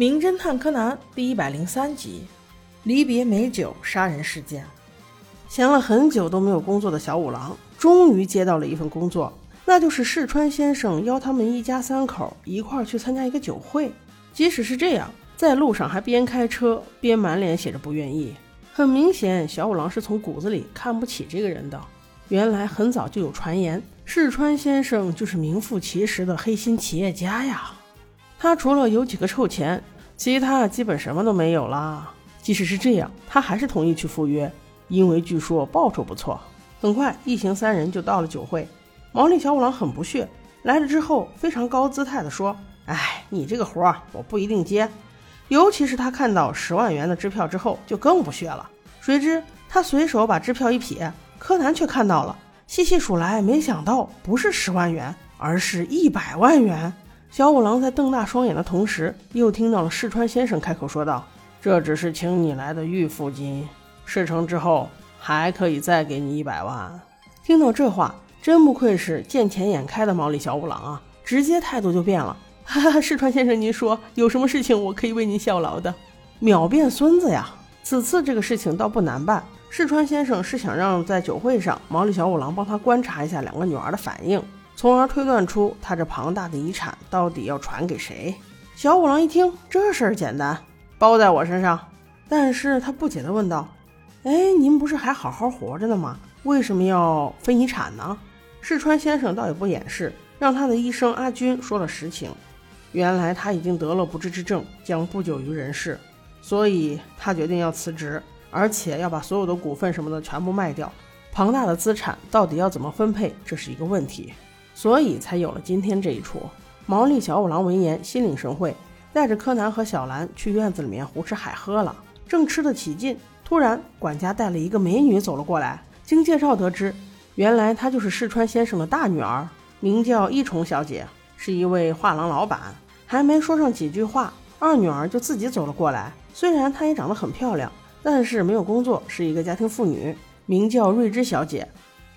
名侦探柯南第一百零三集：离别美酒杀人事件。闲了很久都没有工作的小五郎，终于接到了一份工作，那就是世川先生邀他们一家三口一块儿去参加一个酒会。即使是这样，在路上还边开车边满脸写着不愿意。很明显，小五郎是从骨子里看不起这个人的。原来很早就有传言，世川先生就是名副其实的黑心企业家呀。他除了有几个臭钱，其他基本什么都没有啦。即使是这样，他还是同意去赴约，因为据说报酬不错。很快，一行三人就到了酒会。毛利小五郎很不屑，来了之后非常高姿态地说：“哎，你这个活儿我不一定接。”尤其是他看到十万元的支票之后，就更不屑了。谁知他随手把支票一撇，柯南却看到了，细细数来，没想到不是十万元，而是一百万元。小五郎在瞪大双眼的同时，又听到了世川先生开口说道：“这只是请你来的预付金，事成之后还可以再给你一百万。”听到这话，真不愧是见钱眼开的毛利小五郎啊，直接态度就变了。哈哈，世川先生，您说有什么事情我可以为您效劳的？秒变孙子呀！此次这个事情倒不难办，世川先生是想让在酒会上毛利小五郎帮他观察一下两个女儿的反应。从而推断出他这庞大的遗产到底要传给谁。小五郎一听，这事儿简单，包在我身上。但是他不解地问道：“哎，您不是还好好活着呢吗？为什么要分遗产呢？”世川先生倒也不掩饰，让他的医生阿军说了实情。原来他已经得了不治之症，将不久于人世，所以他决定要辞职，而且要把所有的股份什么的全部卖掉。庞大的资产到底要怎么分配，这是一个问题。所以才有了今天这一出。毛利小五郎闻言心领神会，带着柯南和小兰去院子里面胡吃海喝了。正吃得起劲，突然管家带了一个美女走了过来。经介绍得知，原来她就是世川先生的大女儿，名叫一重小姐，是一位画廊老板。还没说上几句话，二女儿就自己走了过来。虽然她也长得很漂亮，但是没有工作，是一个家庭妇女，名叫瑞芝小姐。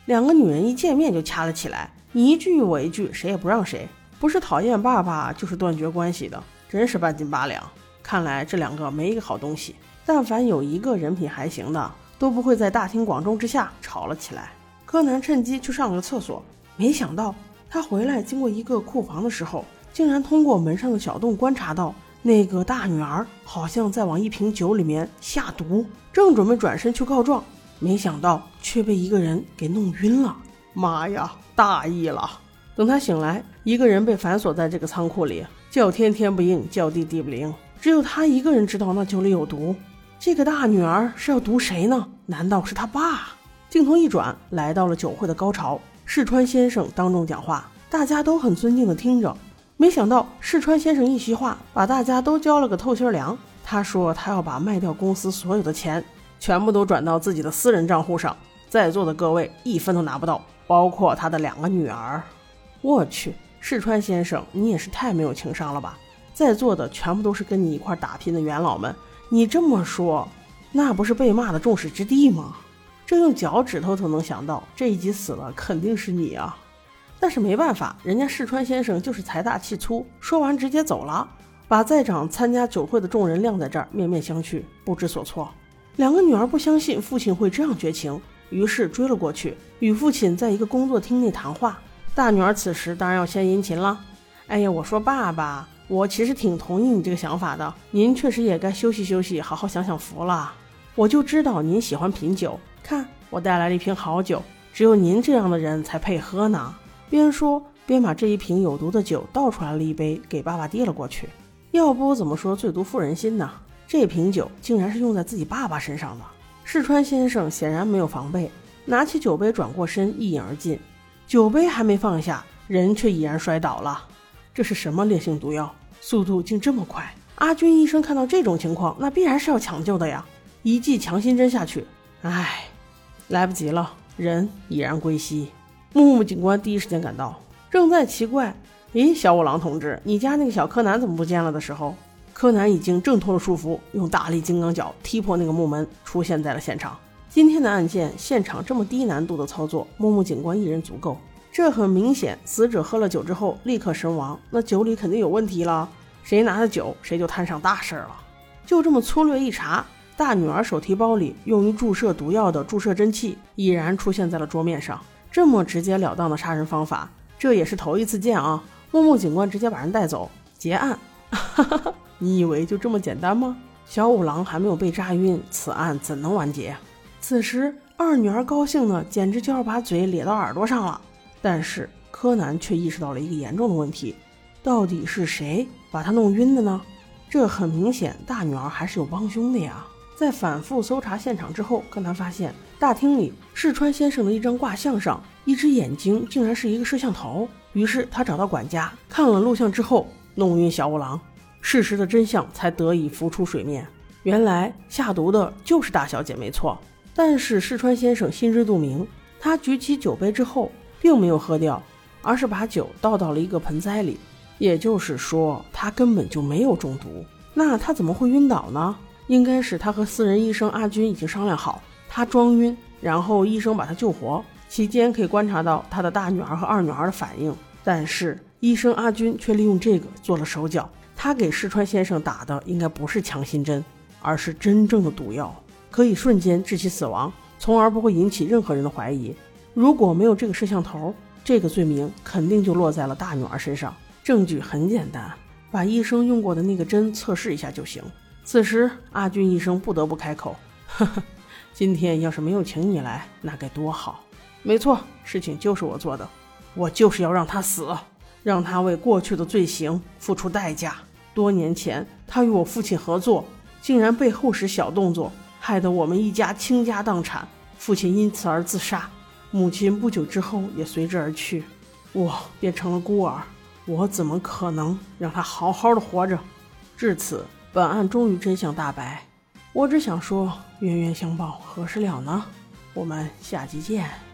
两个女人一见面就掐了起来。你一句我一句，谁也不让谁，不是讨厌爸爸，就是断绝关系的，真是半斤八两。看来这两个没一个好东西。但凡有一个人品还行的，都不会在大庭广众之下吵了起来。柯南趁机去上了个厕所，没想到他回来经过一个库房的时候，竟然通过门上的小洞观察到那个大女儿好像在往一瓶酒里面下毒，正准备转身去告状，没想到却被一个人给弄晕了。妈呀！大意了。等他醒来，一个人被反锁在这个仓库里，叫天天不应，叫地地不灵。只有他一个人知道那酒里有毒。这个大女儿是要毒谁呢？难道是他爸？镜头一转，来到了酒会的高潮。世川先生当众讲话，大家都很尊敬的听着。没想到世川先生一席话，把大家都浇了个透心凉。他说他要把卖掉公司所有的钱，全部都转到自己的私人账户上，在座的各位一分都拿不到。包括他的两个女儿，我去，世川先生，你也是太没有情商了吧！在座的全部都是跟你一块打拼的元老们，你这么说，那不是被骂的众矢之的吗？这用脚趾头都能想到，这一集死了肯定是你啊！但是没办法，人家世川先生就是财大气粗，说完直接走了，把在场参加酒会的众人晾在这儿，面面相觑，不知所措。两个女儿不相信父亲会这样绝情。于是追了过去，与父亲在一个工作厅内谈话。大女儿此时当然要献殷勤了。哎呀，我说爸爸，我其实挺同意你这个想法的。您确实也该休息休息，好好享享福了。我就知道您喜欢品酒，看我带来了一瓶好酒，只有您这样的人才配喝呢。边说边把这一瓶有毒的酒倒出来了一杯，给爸爸递了过去。要不怎么说最毒妇人心呢？这瓶酒竟然是用在自己爸爸身上的。世川先生显然没有防备，拿起酒杯转过身一饮而尽。酒杯还没放下，人却已然摔倒了。这是什么烈性毒药？速度竟这么快！阿军医生看到这种情况，那必然是要抢救的呀！一剂强心针下去，唉，来不及了，人已然归西。木木警官第一时间赶到，正在奇怪：咦，小五郎同志，你家那个小柯南怎么不见了的时候。柯南已经挣脱了束缚，用大力金刚脚踢破那个木门，出现在了现场。今天的案件现场这么低难度的操作，木木警官一人足够。这很明显，死者喝了酒之后立刻身亡，那酒里肯定有问题了。谁拿的酒，谁就摊上大事了。就这么粗略一查，大女儿手提包里用于注射毒药的注射针器已然出现在了桌面上。这么直截了当的杀人方法，这也是头一次见啊！木木警官直接把人带走结案，哈哈哈你以为就这么简单吗？小五郎还没有被炸晕，此案怎能完结？此时二女儿高兴的简直就要把嘴咧到耳朵上了。但是柯南却意识到了一个严重的问题：到底是谁把她弄晕的呢？这很明显，大女儿还是有帮凶的呀！在反复搜查现场之后，柯南发现大厅里世川先生的一张挂像上，一只眼睛竟然是一个摄像头。于是他找到管家看了录像之后，弄晕小五郎，事实的真相才得以浮出水面。原来下毒的就是大小姐，没错。但是世川先生心知肚明，他举起酒杯之后，并没有喝掉，而是把酒倒到了一个盆栽里。也就是说，他根本就没有中毒。那他怎么会晕倒呢？应该是他和私人医生阿军已经商量好，他装晕，然后医生把他救活。期间可以观察到他的大女儿和二女儿的反应，但是医生阿军却利用这个做了手脚。他给石川先生打的应该不是强心针，而是真正的毒药，可以瞬间致其死亡，从而不会引起任何人的怀疑。如果没有这个摄像头，这个罪名肯定就落在了大女儿身上。证据很简单，把医生用过的那个针测试一下就行。此时阿俊医生不得不开口：“呵呵，今天要是没有请你来，那该多好。”没错，事情就是我做的，我就是要让他死，让他为过去的罪行付出代价。多年前，他与我父亲合作，竟然背后使小动作，害得我们一家倾家荡产，父亲因此而自杀，母亲不久之后也随之而去，我变成了孤儿。我怎么可能让他好好的活着？至此，本案终于真相大白。我只想说，冤冤相报何时了呢？我们下集见。